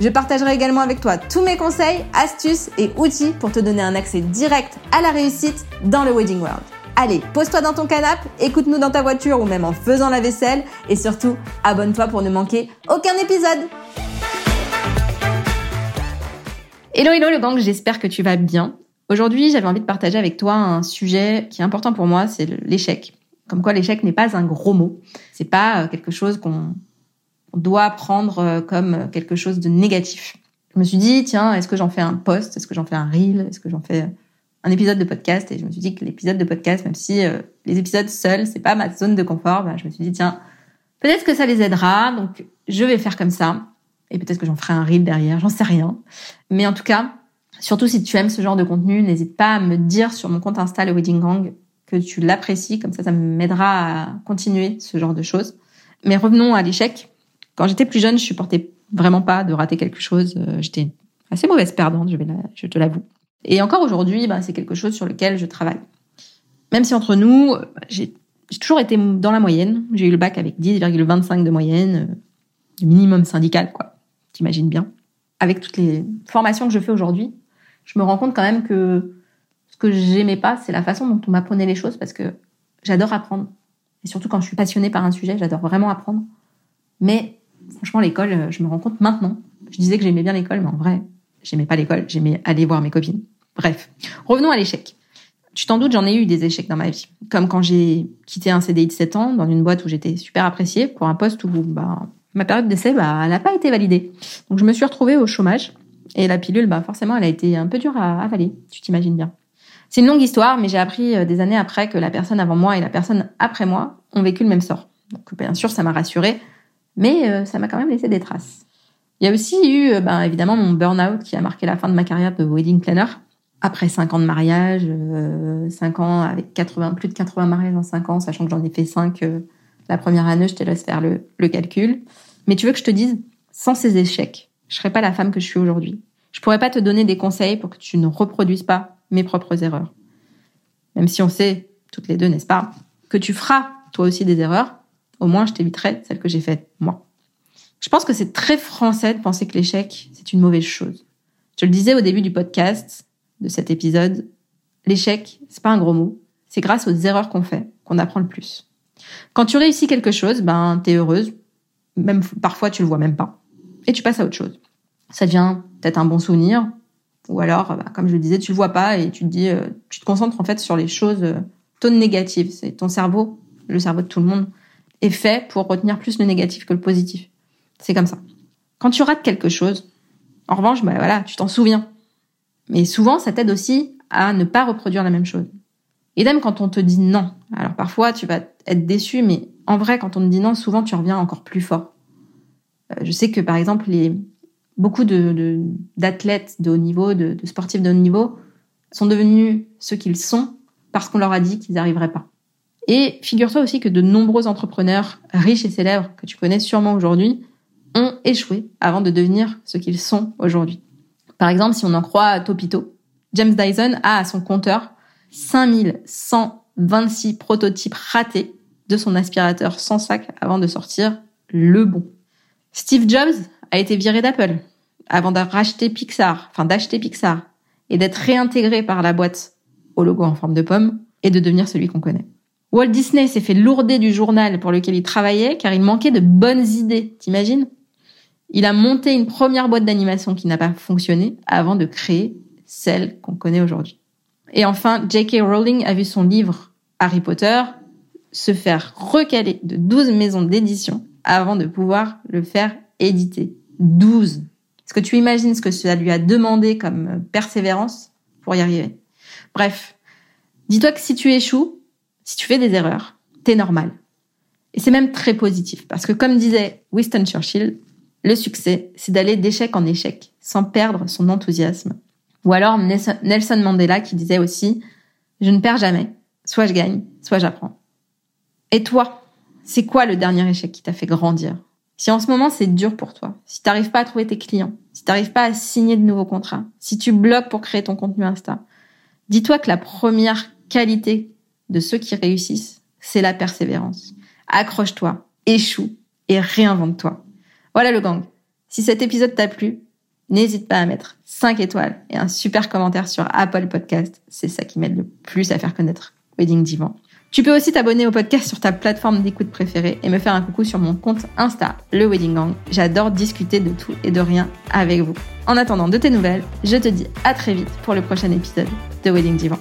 Je partagerai également avec toi tous mes conseils, astuces et outils pour te donner un accès direct à la réussite dans le Wedding World. Allez, pose-toi dans ton canapé, écoute-nous dans ta voiture ou même en faisant la vaisselle et surtout, abonne-toi pour ne manquer aucun épisode. Hello hello le gang, j'espère que tu vas bien. Aujourd'hui, j'avais envie de partager avec toi un sujet qui est important pour moi, c'est l'échec. Comme quoi l'échec n'est pas un gros mot. C'est pas euh, quelque chose qu'on on doit prendre euh, comme quelque chose de négatif. Je me suis dit, tiens, est-ce que j'en fais un post? Est-ce que j'en fais un reel? Est-ce que j'en fais un épisode de podcast? Et je me suis dit que l'épisode de podcast, même si euh, les épisodes seuls, c'est pas ma zone de confort, bah, je me suis dit, tiens, peut-être que ça les aidera, donc je vais faire comme ça. Et peut-être que j'en ferai un reel derrière, j'en sais rien. Mais en tout cas, surtout si tu aimes ce genre de contenu, n'hésite pas à me dire sur mon compte Insta, le Wedding Gang, que tu l'apprécies, comme ça, ça m'aidera à continuer ce genre de choses. Mais revenons à l'échec. Quand j'étais plus jeune, je supportais vraiment pas de rater quelque chose. Euh, j'étais assez mauvaise perdante, je, te l'avoue. Et encore aujourd'hui, bah, c'est quelque chose sur lequel je travaille. Même si entre nous, j'ai toujours été dans la moyenne. J'ai eu le bac avec 10,25 de moyenne, euh, minimum syndical, quoi. T'imagines bien. Avec toutes les formations que je fais aujourd'hui, je me rends compte quand même que ce que j'aimais pas, c'est la façon dont on m'apprenait les choses parce que j'adore apprendre. Et surtout quand je suis passionnée par un sujet, j'adore vraiment apprendre. Mais Franchement, l'école, euh, je me rends compte maintenant. Je disais que j'aimais bien l'école, mais en vrai, j'aimais pas l'école. J'aimais aller voir mes copines. Bref, revenons à l'échec. Tu t'en doutes, j'en ai eu des échecs dans ma vie. Comme quand j'ai quitté un CDI de 7 ans dans une boîte où j'étais super appréciée pour un poste où bah, ma période d'essai, bah, elle n'a pas été validée. Donc je me suis retrouvée au chômage. Et la pilule, bah, forcément, elle a été un peu dure à avaler. Tu t'imagines bien. C'est une longue histoire, mais j'ai appris euh, des années après que la personne avant moi et la personne après moi ont vécu le même sort. Donc bien sûr, ça m'a rassurée mais euh, ça m'a quand même laissé des traces. Il y a aussi eu, euh, ben, évidemment, mon burn-out qui a marqué la fin de ma carrière de wedding planner. Après 5 ans de mariage, euh, 5 ans avec 80, plus de 80 mariages en 5 ans, sachant que j'en ai fait 5 euh, la première année, je te laisse faire le, le calcul. Mais tu veux que je te dise, sans ces échecs, je serais pas la femme que je suis aujourd'hui. Je pourrais pas te donner des conseils pour que tu ne reproduises pas mes propres erreurs. Même si on sait, toutes les deux, n'est-ce pas, que tu feras toi aussi des erreurs, au moins je t'éviterai celle que j'ai faite moi. Je pense que c'est très français de penser que l'échec, c'est une mauvaise chose. Je le disais au début du podcast, de cet épisode, l'échec, c'est pas un gros mot. C'est grâce aux erreurs qu'on fait qu'on apprend le plus. Quand tu réussis quelque chose, ben, t'es heureuse. Même, parfois, tu le vois même pas. Et tu passes à autre chose. Ça devient peut-être un bon souvenir. Ou alors, bah, comme je le disais, tu le vois pas et tu te dis, euh, tu te concentres en fait sur les choses euh, négatives. C'est ton cerveau, le cerveau de tout le monde, est fait pour retenir plus le négatif que le positif. C'est comme ça. Quand tu rates quelque chose, en revanche, bah voilà, tu t'en souviens. Mais souvent, ça t'aide aussi à ne pas reproduire la même chose. Et même quand on te dit non. Alors parfois, tu vas être déçu, mais en vrai, quand on te dit non, souvent, tu reviens encore plus fort. Euh, je sais que, par exemple, les, beaucoup d'athlètes de, haut niveau, de, de sportifs de haut niveau, sont devenus ce qu'ils sont parce qu'on leur a dit qu'ils n'arriveraient pas. Et figure-toi aussi que de nombreux entrepreneurs riches et célèbres que tu connais sûrement aujourd'hui ont échoué avant de devenir ce qu'ils sont aujourd'hui. Par exemple, si on en croit Topito, James Dyson a à son compteur 5126 prototypes ratés de son aspirateur sans sac avant de sortir le bon. Steve Jobs a été viré d'Apple avant de racheter Pixar, enfin d'acheter Pixar et d'être réintégré par la boîte au logo en forme de pomme et de devenir celui qu'on connaît. Walt Disney s'est fait lourder du journal pour lequel il travaillait car il manquait de bonnes idées, t'imagines? Il a monté une première boîte d'animation qui n'a pas fonctionné avant de créer celle qu'on connaît aujourd'hui. Et enfin, J.K. Rowling a vu son livre Harry Potter se faire recaler de 12 maisons d'édition avant de pouvoir le faire éditer. 12 Est-ce que tu imagines ce que ça lui a demandé comme persévérance pour y arriver? Bref, dis-toi que si tu échoues, si tu fais des erreurs, t'es normal. Et c'est même très positif, parce que comme disait Winston Churchill, Le succès, c'est d'aller d'échec en échec, sans perdre son enthousiasme. Ou alors Nelson Mandela qui disait aussi, je ne perds jamais, soit je gagne, soit j'apprends. Et toi, c'est quoi le dernier échec qui t'a fait grandir? Si en ce moment c'est dur pour toi, si t'arrives pas à trouver tes clients, si t'arrives pas à signer de nouveaux contrats, si tu bloques pour créer ton contenu Insta, dis-toi que la première qualité de ceux qui réussissent, c'est la persévérance. Accroche-toi, échoue et réinvente-toi. Voilà le gang. Si cet épisode t'a plu, n'hésite pas à mettre 5 étoiles et un super commentaire sur Apple Podcast. C'est ça qui m'aide le plus à faire connaître Wedding Divan. Tu peux aussi t'abonner au podcast sur ta plateforme d'écoute préférée et me faire un coucou sur mon compte Insta, le Wedding Gang. J'adore discuter de tout et de rien avec vous. En attendant de tes nouvelles, je te dis à très vite pour le prochain épisode de Wedding Divan.